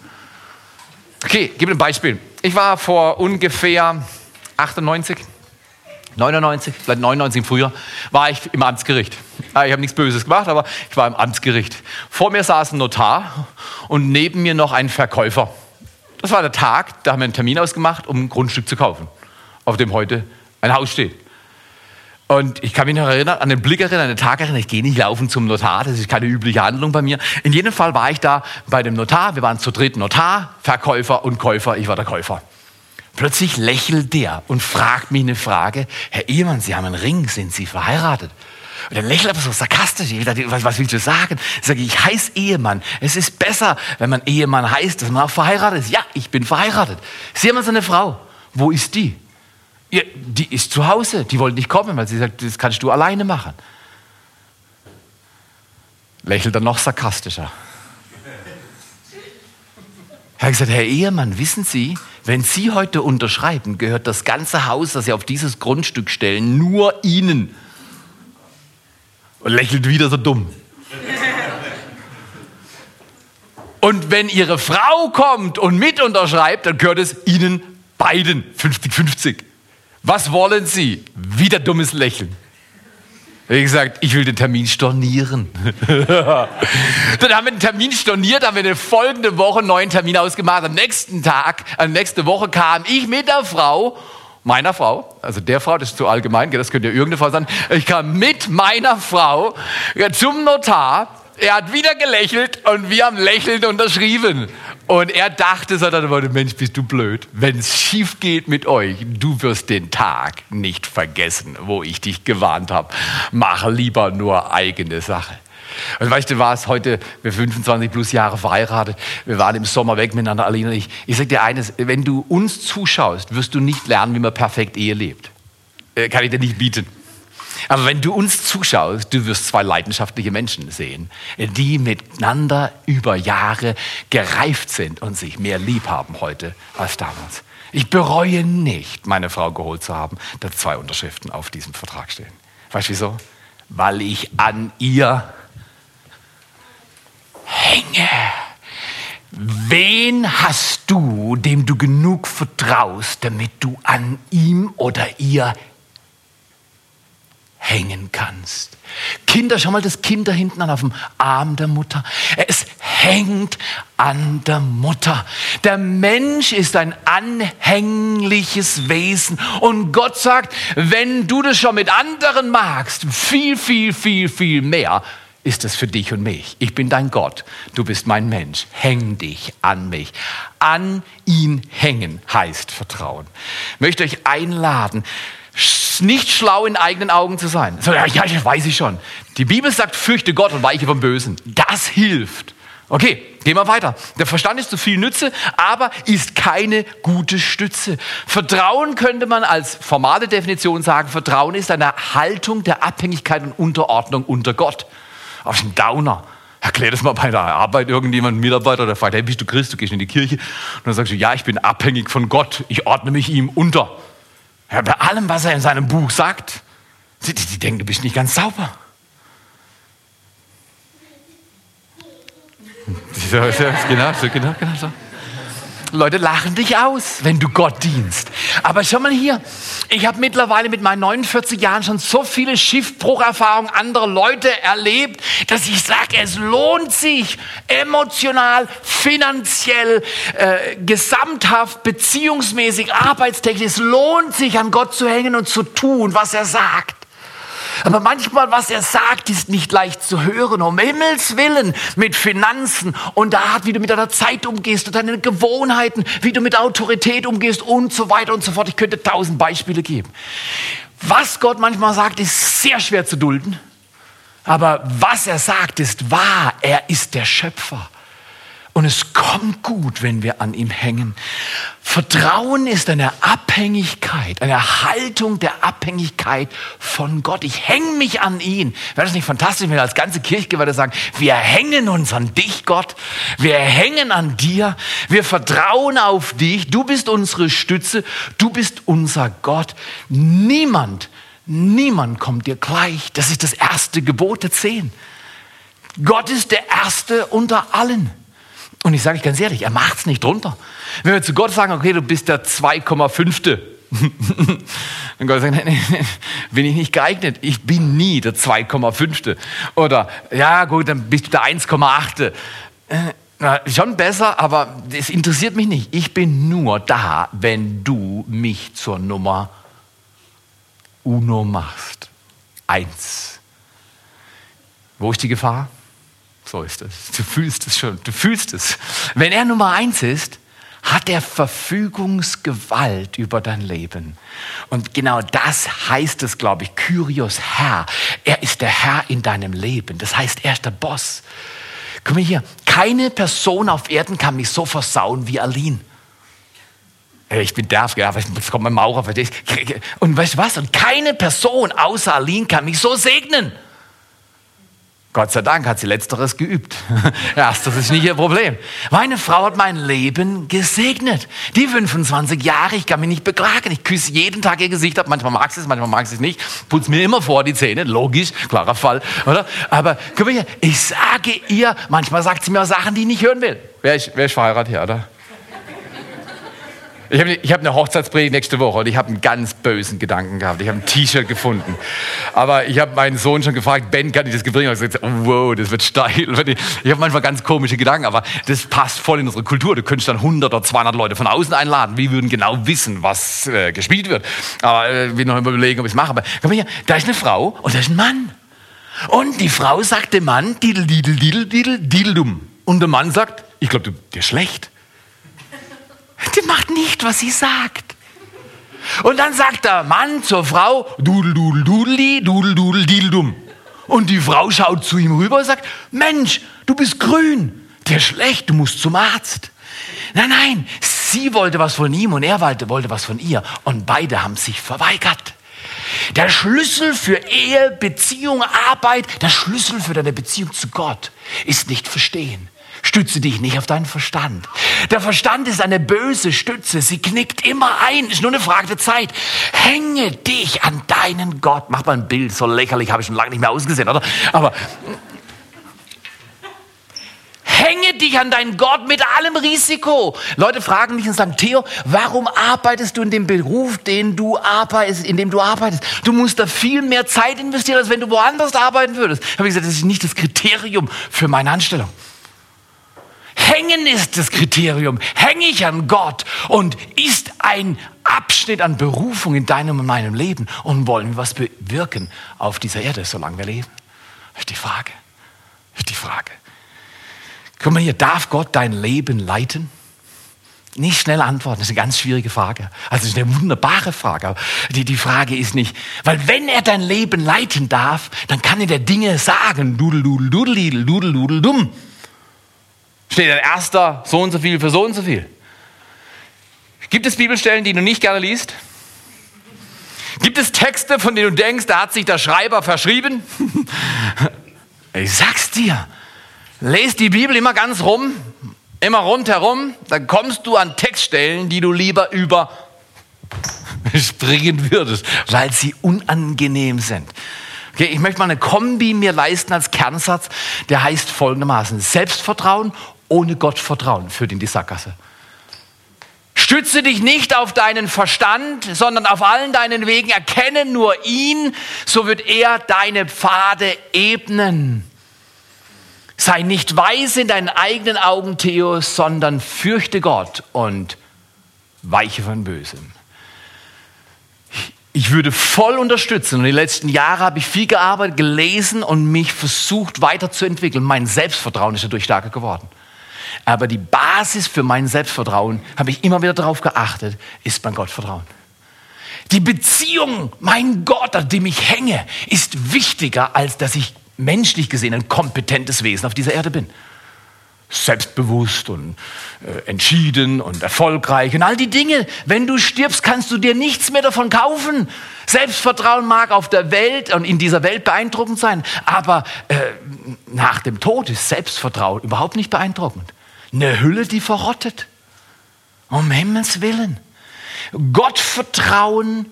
Okay, gib ein Beispiel. Ich war vor ungefähr 98, 99, vielleicht 99 im Frühjahr, war ich im Amtsgericht. Ah, ich habe nichts Böses gemacht, aber ich war im Amtsgericht. Vor mir saß ein Notar und neben mir noch ein Verkäufer. Das war der Tag, da haben wir einen Termin ausgemacht, um ein Grundstück zu kaufen, auf dem heute ein Haus steht. Und ich kann mich noch erinnern, an den Blick erinnern, an den Tag erinnern, ich gehe nicht laufen zum Notar, das ist keine übliche Handlung bei mir. In jedem Fall war ich da bei dem Notar, wir waren zu dritt Notar, Verkäufer und Käufer, ich war der Käufer. Plötzlich lächelt der und fragt mich eine Frage. Herr Ehemann, Sie haben einen Ring, sind Sie verheiratet? Und er lächelt aber so sarkastisch. Ich dachte, was, was willst du sagen? Ich sage, ich heiße Ehemann. Es ist besser, wenn man Ehemann heißt, dass man auch verheiratet ist. Ja, ich bin verheiratet. Sie haben seine Frau. Wo ist die? Ja, die ist zu Hause. Die wollte nicht kommen, weil sie sagt, das kannst du alleine machen. Lächelt er noch sarkastischer. Er hat gesagt, Herr Ehemann, wissen Sie, wenn Sie heute unterschreiben, gehört das ganze Haus, das Sie auf dieses Grundstück stellen, nur Ihnen. Und lächelt wieder so dumm. Und wenn Ihre Frau kommt und mit unterschreibt, dann gehört es Ihnen beiden 50-50. Was wollen Sie? Wieder dummes Lächeln. Wie gesagt, ich will den Termin stornieren. dann haben wir den Termin storniert, haben wir eine folgende Woche einen neuen Termin ausgemacht. Am nächsten Tag, äh, nächste Woche kam ich mit der Frau, meiner Frau, also der Frau, das ist zu allgemein, das könnte ja irgendeine Frau sein. Ich kam mit meiner Frau zum Notar. Er hat wieder gelächelt und wir haben lächelnd unterschrieben. Und er dachte so, dann wollte, Mensch, bist du blöd. Wenn es schief geht mit euch, du wirst den Tag nicht vergessen, wo ich dich gewarnt habe. Mach lieber nur eigene Sache. Und weißt du was, heute, wir 25 plus Jahre verheiratet, wir waren im Sommer weg miteinander, Aline und ich. Ich sag dir eines, wenn du uns zuschaust, wirst du nicht lernen, wie man perfekt Ehe lebt. Äh, kann ich dir nicht bieten. Aber wenn du uns zuschaust, du wirst zwei leidenschaftliche Menschen sehen, die miteinander über Jahre gereift sind und sich mehr lieb haben heute als damals. Ich bereue nicht, meine Frau geholt zu haben, dass zwei Unterschriften auf diesem Vertrag stehen. Weißt du wieso? Weil ich an ihr hänge. Wen hast du, dem du genug vertraust, damit du an ihm oder ihr hängen kannst. Kinder, schau mal das Kind da hinten an auf dem Arm der Mutter. Es hängt an der Mutter. Der Mensch ist ein anhängliches Wesen. Und Gott sagt, wenn du das schon mit anderen magst, viel, viel, viel, viel mehr, ist es für dich und mich. Ich bin dein Gott, du bist mein Mensch. Häng dich an mich. An ihn hängen heißt Vertrauen. Ich möchte euch einladen, nicht schlau in eigenen Augen zu sein. So, ja, ja, das weiß ich schon. Die Bibel sagt, fürchte Gott und weiche vom Bösen. Das hilft. Okay, gehen wir weiter. Der Verstand ist zu viel Nütze, aber ist keine gute Stütze. Vertrauen könnte man als formale Definition sagen, Vertrauen ist eine Haltung der Abhängigkeit und Unterordnung unter Gott. Auf ein Downer. Erklär das mal bei der Arbeit irgendjemand, Mitarbeiter, der fragt, hey, bist du Christ, du gehst in die Kirche? Und dann sagst du, ja, ich bin abhängig von Gott, ich ordne mich ihm unter. Ja, bei allem, was er in seinem Buch sagt, die, die denken, du bist nicht ganz sauber. genau, genau, genau so. Leute lachen dich aus, wenn du Gott dienst. Aber schau mal hier, ich habe mittlerweile mit meinen 49 Jahren schon so viele Schiffbrucherfahrungen anderer Leute erlebt, dass ich sage, es lohnt sich emotional, finanziell, äh, gesamthaft, beziehungsmäßig, arbeitstechnisch. Es lohnt sich, an Gott zu hängen und zu tun, was er sagt. Aber manchmal, was er sagt, ist nicht leicht zu hören. Um Himmels Willen mit Finanzen und der Art, wie du mit deiner Zeit umgehst und deinen Gewohnheiten, wie du mit Autorität umgehst und so weiter und so fort. Ich könnte tausend Beispiele geben. Was Gott manchmal sagt, ist sehr schwer zu dulden. Aber was er sagt, ist wahr. Er ist der Schöpfer. Und es kommt gut, wenn wir an ihm hängen. Vertrauen ist eine Abhängigkeit, eine Haltung der Abhängigkeit von Gott. Ich hänge mich an ihn. Wäre das nicht fantastisch, wenn wir als ganze Kirchgemeinde sagen, wir hängen uns an dich, Gott. Wir hängen an dir. Wir vertrauen auf dich. Du bist unsere Stütze. Du bist unser Gott. Niemand, niemand kommt dir gleich. Das ist das erste Gebot der zehn. Gott ist der Erste unter allen. Und ich sage euch ganz ehrlich, er macht es nicht drunter. Wenn wir zu Gott sagen, okay, du bist der 2,5. Und Gott sagt, nee, nee, bin ich nicht geeignet. Ich bin nie der 2,5. Oder, ja gut, dann bist du der 1,8. Äh, schon besser, aber das interessiert mich nicht. Ich bin nur da, wenn du mich zur Nummer Uno machst. Eins. Wo ist die Gefahr? So ist es. Du fühlst es schon. Du fühlst es. Wenn er Nummer eins ist, hat er Verfügungsgewalt über dein Leben. Und genau das heißt es, glaube ich, Kyrios Herr. Er ist der Herr in deinem Leben. Das heißt, er ist der Boss. Guck mal hier, keine Person auf Erden kann mich so versauen wie Aline. Ich bin derf, ja, jetzt kommt mein Maurer. Und weißt du was? Und keine Person außer Aline kann mich so segnen. Gott sei Dank hat sie letzteres geübt. Erstes ist nicht ihr Problem. Meine Frau hat mein Leben gesegnet. Die 25 Jahre, ich kann mich nicht beklagen. Ich küsse jeden Tag ihr Gesicht ab. Manchmal mag sie es, manchmal mag sie es nicht. Putz mir immer vor die Zähne. Logisch, klarer Fall, oder? Aber guck mal hier, ich sage ihr, manchmal sagt sie mir auch Sachen, die ich nicht hören will. Wer ist, wer ist verheiratet hier, oder? Ich habe ich hab eine Hochzeitspredigt nächste Woche und ich habe einen ganz bösen Gedanken gehabt. Ich habe ein T-Shirt gefunden. Aber ich habe meinen Sohn schon gefragt, Ben, kann ich das bringen? Und ich gesagt, wow, das wird steil. Ich habe manchmal ganz komische Gedanken, aber das passt voll in unsere Kultur. Du könntest dann 100 oder 200 Leute von außen einladen. Wir würden genau wissen, was äh, gespielt wird. Aber äh, will noch überlegen, ob ich es mache. Aber komm hier, da ist eine Frau und da ist ein Mann. Und die Frau sagt dem Mann, didel, didel, didel, didel, dideldum. Und der Mann sagt, ich glaube, dir ist schlecht. Die macht nicht, was sie sagt. Und dann sagt der Mann zur Frau, dudel, dudel, dudeli, dudel, dudel, dildum. Und die Frau schaut zu ihm rüber und sagt, Mensch, du bist grün, der ist schlecht, du musst zum Arzt. Nein, nein, sie wollte was von ihm und er wollte, wollte was von ihr. Und beide haben sich verweigert. Der Schlüssel für Ehe, Beziehung, Arbeit, der Schlüssel für deine Beziehung zu Gott ist nicht verstehen. Stütze dich nicht auf deinen Verstand. Der Verstand ist eine böse Stütze. Sie knickt immer ein. Ist nur eine Frage der Zeit. Hänge dich an deinen Gott. Mach mal ein Bild. So lächerlich habe ich schon lange nicht mehr ausgesehen, oder? Aber Hänge dich an deinen Gott mit allem Risiko. Leute fragen mich und sagen, Theo, warum arbeitest du in dem Beruf, den du arbeitest, in dem du arbeitest? Du musst da viel mehr Zeit investieren, als wenn du woanders arbeiten würdest. Habe ich gesagt, das ist nicht das Kriterium für meine Anstellung. Hängen ist das Kriterium. Hänge ich an Gott und ist ein Abschnitt an Berufung in deinem und meinem Leben und wollen wir was bewirken auf dieser Erde, solange wir leben? Das ist die Frage. Das ist die Frage. Guck mal hier, darf Gott dein Leben leiten? Nicht schnell antworten, das ist eine ganz schwierige Frage. Also, das ist eine wunderbare Frage. Die, die Frage ist nicht, weil wenn er dein Leben leiten darf, dann kann er dir Dinge sagen. Dudel, dudel, dudel, dudel, dudel, dumm steht ein erster so und so viel für so und so viel. Gibt es Bibelstellen, die du nicht gerne liest? Gibt es Texte, von denen du denkst, da hat sich der Schreiber verschrieben? Ich sag's dir, lest die Bibel immer ganz rum, immer rundherum, dann kommst du an Textstellen, die du lieber über springen würdest, weil sie unangenehm sind. Okay, ich möchte mal eine Kombi mir leisten als Kernsatz, der heißt folgendermaßen: Selbstvertrauen ohne Gott Vertrauen führt in die Sackgasse. Stütze dich nicht auf deinen Verstand, sondern auf allen deinen Wegen. Erkenne nur ihn, so wird er deine Pfade ebnen. Sei nicht weise in deinen eigenen Augen, Theo, sondern fürchte Gott und weiche von Bösem. Ich würde voll unterstützen. Und die letzten Jahre habe ich viel gearbeitet, gelesen und mich versucht weiterzuentwickeln. Mein Selbstvertrauen ist dadurch stärker geworden. Aber die Basis für mein Selbstvertrauen, habe ich immer wieder darauf geachtet, ist mein Gottvertrauen. Die Beziehung, mein Gott, an dem ich hänge, ist wichtiger, als dass ich menschlich gesehen ein kompetentes Wesen auf dieser Erde bin. Selbstbewusst und äh, entschieden und erfolgreich und all die Dinge. Wenn du stirbst, kannst du dir nichts mehr davon kaufen. Selbstvertrauen mag auf der Welt und in dieser Welt beeindruckend sein, aber äh, nach dem Tod ist Selbstvertrauen überhaupt nicht beeindruckend. Eine Hülle, die verrottet. Um Himmels Willen. Gottvertrauen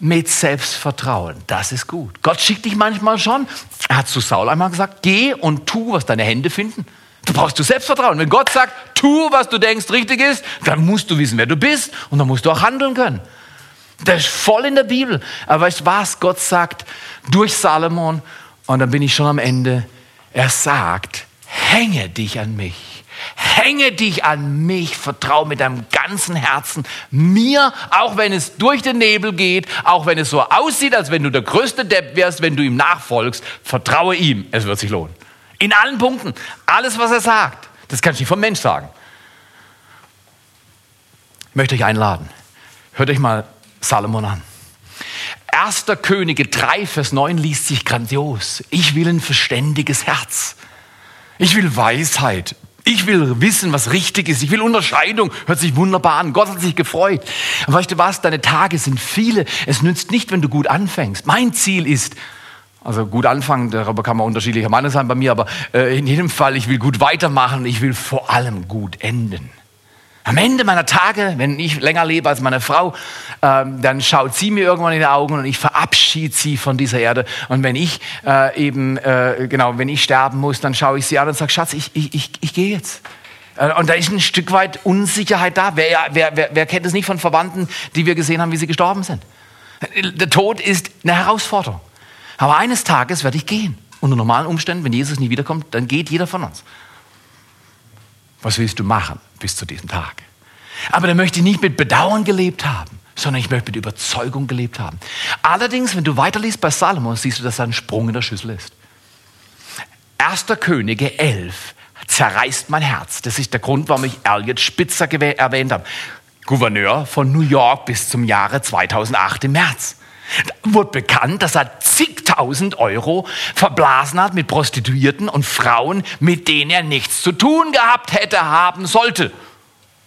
mit Selbstvertrauen. Das ist gut. Gott schickt dich manchmal schon. Er hat zu Saul einmal gesagt, geh und tu, was deine Hände finden. Du brauchst du Selbstvertrauen. Wenn Gott sagt, tu, was du denkst richtig ist, dann musst du wissen, wer du bist und dann musst du auch handeln können. Das ist voll in der Bibel. Aber weißt du was? Gott sagt durch Salomon, und dann bin ich schon am Ende, er sagt, hänge dich an mich. Hänge dich an mich, vertraue mit deinem ganzen Herzen mir, auch wenn es durch den Nebel geht, auch wenn es so aussieht, als wenn du der größte Depp wärst, wenn du ihm nachfolgst, vertraue ihm, es wird sich lohnen. In allen Punkten, alles, was er sagt, das kannst du nicht vom Mensch sagen. Ich möchte euch einladen, hört euch mal Salomon an. Erster Könige 3, Vers 9 liest sich grandios. Ich will ein verständiges Herz. Ich will Weisheit. Ich will wissen, was richtig ist. Ich will Unterscheidung. Hört sich wunderbar an. Gott hat sich gefreut. Und weißt du was? Deine Tage sind viele. Es nützt nicht, wenn du gut anfängst. Mein Ziel ist, also gut anfangen, darüber kann man unterschiedlicher Meinung sein bei mir, aber äh, in jedem Fall, ich will gut weitermachen. Ich will vor allem gut enden. Am Ende meiner Tage, wenn ich länger lebe als meine Frau, ähm, dann schaut sie mir irgendwann in die Augen und ich verabschiede sie von dieser Erde. Und wenn ich äh, eben, äh, genau, wenn ich sterben muss, dann schaue ich sie an und sage, Schatz, ich, ich, ich, ich gehe jetzt. Äh, und da ist ein Stück weit Unsicherheit da. Wer, wer, wer, wer kennt es nicht von Verwandten, die wir gesehen haben, wie sie gestorben sind? Der Tod ist eine Herausforderung. Aber eines Tages werde ich gehen. Unter normalen Umständen, wenn Jesus nie wiederkommt, dann geht jeder von uns. Was willst du machen bis zu diesem Tag? Aber dann möchte ich nicht mit Bedauern gelebt haben, sondern ich möchte mit Überzeugung gelebt haben. Allerdings, wenn du weiterliest bei Salomon, siehst du, dass da ein Sprung in der Schüssel ist. Erster Könige 11 zerreißt mein Herz. Das ist der Grund, warum ich Elliot Spitzer erwähnt habe. Gouverneur von New York bis zum Jahre 2008 im März. Wurde bekannt, dass er zigtausend Euro verblasen hat mit Prostituierten und Frauen, mit denen er nichts zu tun gehabt hätte haben sollte.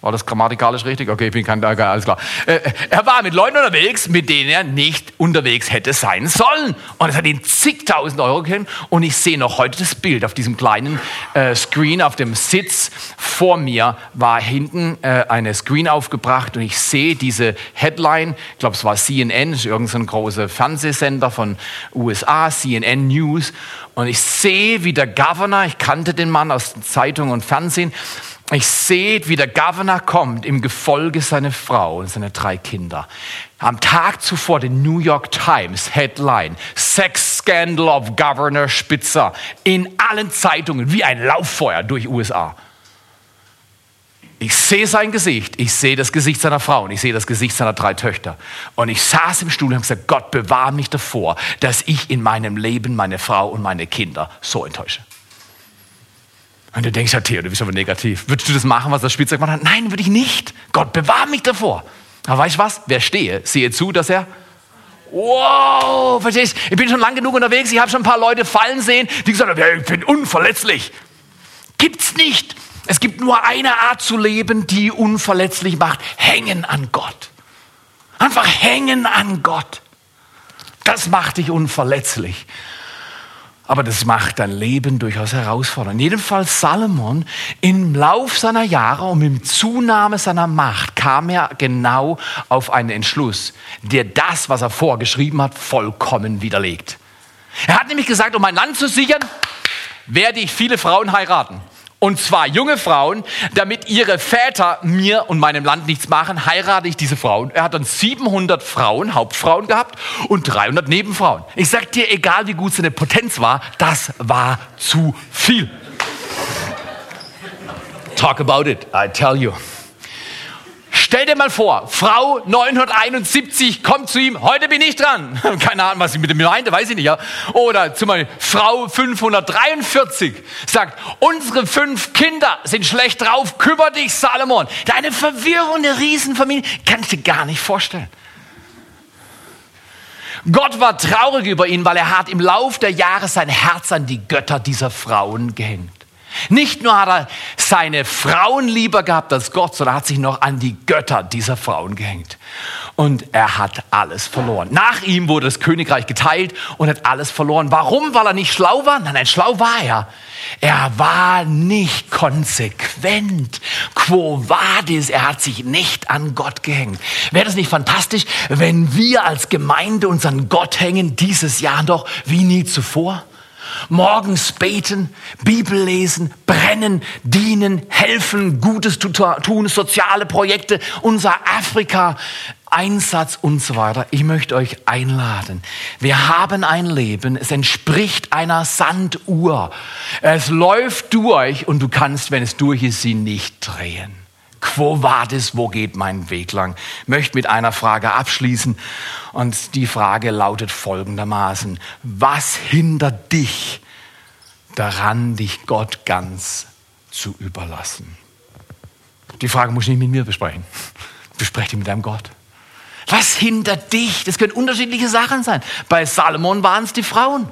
War das grammatikalisch richtig? Okay, ich bin kein Berger, alles klar. Äh, er war mit Leuten unterwegs, mit denen er nicht unterwegs hätte sein sollen. Und es hat ihn zigtausend Euro gegeben. Und ich sehe noch heute das Bild auf diesem kleinen äh, Screen, auf dem Sitz vor mir war hinten äh, eine Screen aufgebracht und ich sehe diese Headline, ich glaube es war CNN, ist irgendein großer Fernsehsender von USA, CNN News. Und ich sehe, wie der Governor, ich kannte den Mann aus Zeitung und Fernsehen, ich sehe, wie der Governor kommt im Gefolge seiner Frau und seine drei Kinder. Am Tag zuvor den New York Times Headline Sex Scandal of Governor Spitzer in allen Zeitungen wie ein Lauffeuer durch USA. Ich sehe sein Gesicht, ich sehe das Gesicht seiner Frau und ich sehe das Gesicht seiner drei Töchter. Und ich saß im Stuhl und habe gesagt, Gott bewahre mich davor, dass ich in meinem Leben meine Frau und meine Kinder so enttäusche. Und du denkst, ja, Theo, du bist aber negativ. Würdest du das machen, was das Spielzeug gemacht hat? Nein, würde ich nicht. Gott bewahre mich davor. Aber weißt du was? Wer stehe, sehe zu, dass er Wow, verstehst Ich bin schon lang genug unterwegs, ich habe schon ein paar Leute fallen sehen, die gesagt haben, ja, ich bin unverletzlich. Gibt's nicht. Es gibt nur eine Art zu leben, die unverletzlich macht. Hängen an Gott. Einfach hängen an Gott. Das macht dich unverletzlich aber das macht dein Leben durchaus herausfordernd. Fall Salomon, im Lauf seiner Jahre und im Zunahme seiner Macht kam er genau auf einen Entschluss, der das, was er vorgeschrieben hat, vollkommen widerlegt. Er hat nämlich gesagt, um mein Land zu sichern, werde ich viele Frauen heiraten. Und zwar junge Frauen, damit ihre Väter mir und meinem Land nichts machen, heirate ich diese Frauen. Er hat dann 700 Frauen, Hauptfrauen gehabt und 300 Nebenfrauen. Ich sag dir, egal wie gut seine Potenz war, das war zu viel. Talk about it, I tell you. Stell dir mal vor, Frau 971 kommt zu ihm, heute bin ich dran. Keine Ahnung, was sie mit dem meinte, weiß ich nicht. Ja. Oder zum Beispiel Frau 543 sagt, unsere fünf Kinder sind schlecht drauf, kümmere dich, Salomon. Deine verwirrende Riesenfamilie, kann ich dir gar nicht vorstellen. Gott war traurig über ihn, weil er hat im Lauf der Jahre sein Herz an die Götter dieser Frauen gehängt. Nicht nur hat er seine Frauen lieber gehabt als Gott, sondern hat sich noch an die Götter dieser Frauen gehängt. Und er hat alles verloren. Nach ihm wurde das Königreich geteilt und hat alles verloren. Warum? Weil er nicht schlau war? Nein, nein, schlau war er. Er war nicht konsequent. Quo vadis? Er hat sich nicht an Gott gehängt. Wäre das nicht fantastisch, wenn wir als Gemeinde uns an Gott hängen, dieses Jahr noch wie nie zuvor? Morgens beten, Bibel lesen, brennen, dienen, helfen, Gutes tun, soziale Projekte, unser Afrika, Einsatz und so weiter. Ich möchte euch einladen. Wir haben ein Leben, es entspricht einer Sanduhr. Es läuft durch und du kannst, wenn es durch ist, sie nicht drehen. Quo vadis, wo geht mein Weg lang? Ich möchte mit einer Frage abschließen und die Frage lautet folgendermaßen. Was hindert dich daran, dich Gott ganz zu überlassen? Die Frage muss ich nicht mit mir besprechen. Bespreche die mit deinem Gott. Was hindert dich? Das können unterschiedliche Sachen sein. Bei Salomon waren es die Frauen.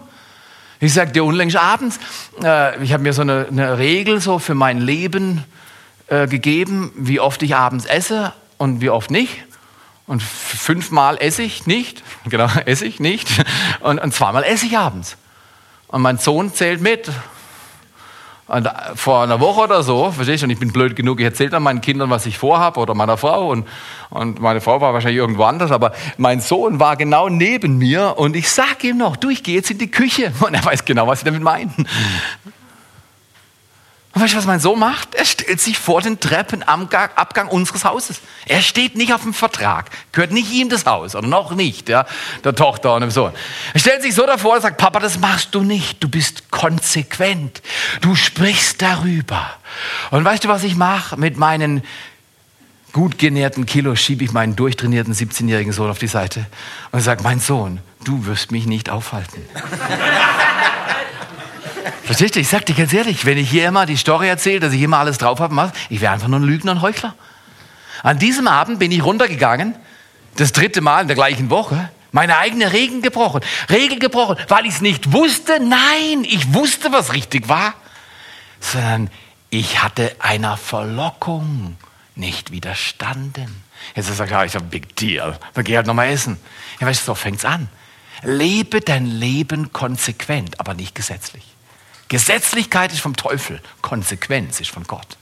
Ich sagte dir unlängst abends, äh, ich habe mir so eine, eine Regel so für mein Leben äh, gegeben, wie oft ich abends esse und wie oft nicht. Und fünfmal esse ich nicht, genau, esse ich nicht. Und, und zweimal esse ich abends. Und mein Sohn zählt mit. Und vor einer Woche oder so, verstehst du, und ich bin blöd genug, ich erzähle dann meinen Kindern, was ich vorhabe oder meiner Frau und, und meine Frau war wahrscheinlich irgendwo anders, aber mein Sohn war genau neben mir und ich sage ihm noch, du, ich gehe jetzt in die Küche und er weiß genau, was ich damit meine. Und weißt du, was mein Sohn macht? Er stellt sich vor den Treppenabgang unseres Hauses. Er steht nicht auf dem Vertrag. Gehört nicht ihm das Haus oder noch nicht, ja, der Tochter und dem Sohn. Er stellt sich so davor und sagt, Papa, das machst du nicht. Du bist konsequent. Du sprichst darüber. Und weißt du, was ich mache mit meinen gut genährten Kilos? Schiebe ich meinen durchtrainierten 17-jährigen Sohn auf die Seite und sage, mein Sohn, du wirst mich nicht aufhalten. Verstehst du? Ich sag dir ganz ehrlich, wenn ich hier immer die Story erzähle, dass ich immer alles drauf habe, ich wäre einfach nur ein Lügner und Heuchler. An diesem Abend bin ich runtergegangen, das dritte Mal in der gleichen Woche, meine eigene Regel gebrochen. Regel gebrochen, weil ich es nicht wusste. Nein, ich wusste, was richtig war. Sondern ich hatte einer Verlockung nicht widerstanden. Jetzt sagt er, ich sage, big deal. Dann geh halt nochmal essen. Ja, weißt du, so fängt's an. Lebe dein Leben konsequent, aber nicht gesetzlich. Gesetzlichkeit ist vom Teufel, Konsequenz ist von Gott.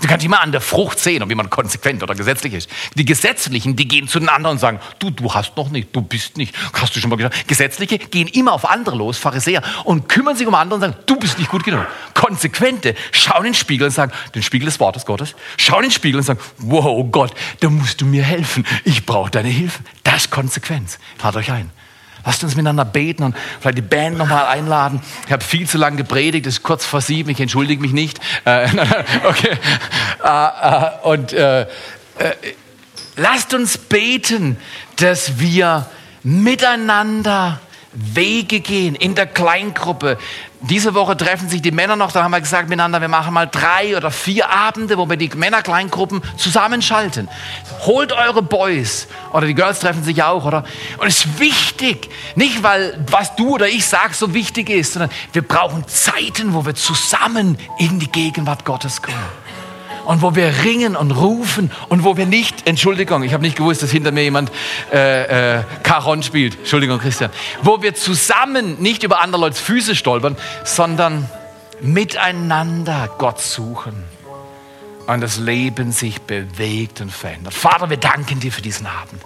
Du kannst immer an der Frucht sehen, ob jemand konsequent oder gesetzlich ist. Die Gesetzlichen, die gehen zu den anderen und sagen, du, du hast noch nicht, du bist nicht. Hast du schon mal gesagt? Gesetzliche gehen immer auf andere los, Pharisäer, und kümmern sich um andere und sagen, du bist nicht gut genug. Konsequente schauen in den Spiegel und sagen, den Spiegel des Wortes Gottes, schauen in den Spiegel und sagen, wow, Gott, da musst du mir helfen. Ich brauche deine Hilfe. Das ist Konsequenz. Fahrt euch ein. Lasst uns miteinander beten und vielleicht die Band nochmal einladen. Ich habe viel zu lange gepredigt, es ist kurz vor sieben, ich entschuldige mich nicht. Äh, okay. Äh, äh, und äh, äh, lasst uns beten, dass wir miteinander Wege gehen in der Kleingruppe. Diese Woche treffen sich die Männer noch, da haben wir gesagt miteinander, wir machen mal drei oder vier Abende, wo wir die Männerkleingruppen zusammenschalten. Holt eure Boys oder die Girls treffen sich auch, oder? Und es ist wichtig, nicht weil was du oder ich sag so wichtig ist, sondern wir brauchen Zeiten, wo wir zusammen in die Gegenwart Gottes kommen und wo wir ringen und rufen und wo wir nicht, Entschuldigung, ich habe nicht gewusst, dass hinter mir jemand äh, äh, Caron spielt, Entschuldigung Christian, wo wir zusammen nicht über andere Leute Füße stolpern, sondern miteinander Gott suchen und das Leben sich bewegt und verändert. Vater, wir danken dir für diesen Abend.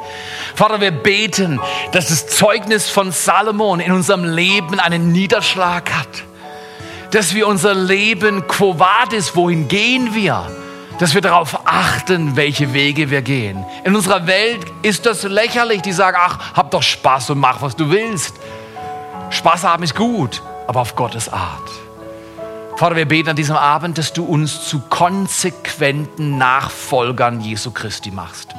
Vater, wir beten, dass das Zeugnis von Salomon in unserem Leben einen Niederschlag hat dass wir unser Leben quo vadis, wohin gehen wir? Dass wir darauf achten, welche Wege wir gehen. In unserer Welt ist das lächerlich, die sagen, ach, hab doch Spaß und mach, was du willst. Spaß haben ist gut, aber auf Gottes Art. Vater, wir beten an diesem Abend, dass du uns zu konsequenten Nachfolgern Jesu Christi machst.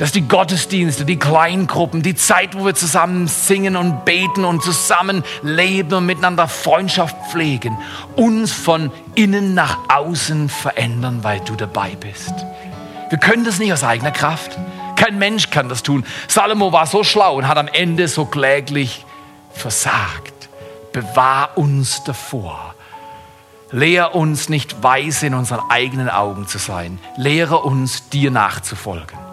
Dass die Gottesdienste, die Kleingruppen, die Zeit, wo wir zusammen singen und beten und zusammen leben und miteinander Freundschaft pflegen, uns von innen nach außen verändern, weil du dabei bist. Wir können das nicht aus eigener Kraft. Kein Mensch kann das tun. Salomo war so schlau und hat am Ende so kläglich versagt. Bewahr uns davor. Lehr uns nicht weise in unseren eigenen Augen zu sein. Lehre uns, dir nachzufolgen.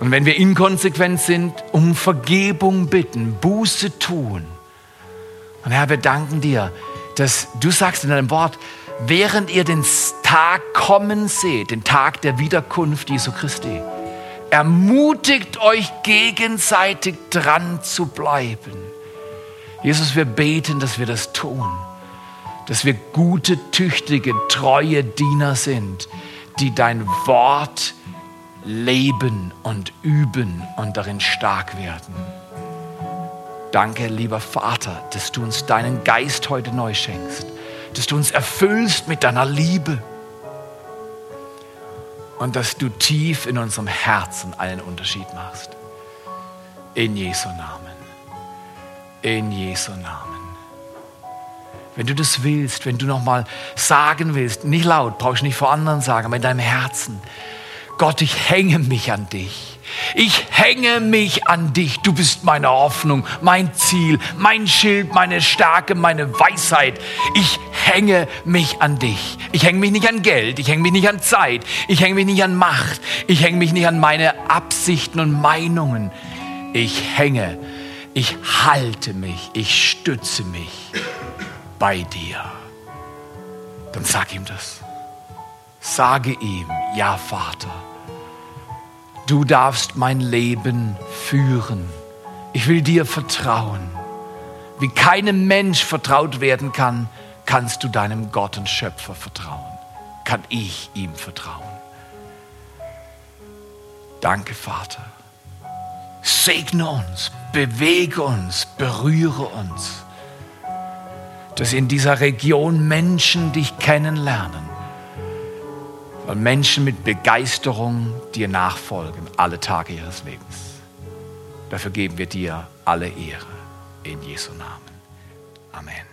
Und wenn wir inkonsequent sind, um Vergebung bitten, Buße tun. Und Herr, wir danken dir, dass du sagst in deinem Wort, während ihr den Tag kommen seht, den Tag der Wiederkunft Jesu Christi, ermutigt euch gegenseitig dran zu bleiben. Jesus, wir beten, dass wir das tun, dass wir gute, tüchtige, treue Diener sind, die dein Wort leben und üben und darin stark werden. Danke, lieber Vater, dass du uns deinen Geist heute neu schenkst, dass du uns erfüllst mit deiner Liebe und dass du tief in unserem Herzen einen Unterschied machst. In Jesu Namen. In Jesu Namen. Wenn du das willst, wenn du nochmal sagen willst, nicht laut, brauchst du nicht vor anderen sagen, aber in deinem Herzen, Gott, ich hänge mich an dich. Ich hänge mich an dich. Du bist meine Hoffnung, mein Ziel, mein Schild, meine Stärke, meine Weisheit. Ich hänge mich an dich. Ich hänge mich nicht an Geld, ich hänge mich nicht an Zeit, ich hänge mich nicht an Macht, ich hänge mich nicht an meine Absichten und Meinungen. Ich hänge, ich halte mich, ich stütze mich bei dir. Dann sag ihm das. Sage ihm, ja Vater Du darfst mein Leben führen. Ich will dir vertrauen. Wie keinem Mensch vertraut werden kann, kannst du deinem Gott und Schöpfer vertrauen. Kann ich ihm vertrauen. Danke, Vater. Segne uns, bewege uns, berühre uns, dass in dieser Region Menschen dich kennenlernen und Menschen mit Begeisterung dir nachfolgen alle Tage ihres Lebens. Dafür geben wir dir alle Ehre in Jesu Namen. Amen.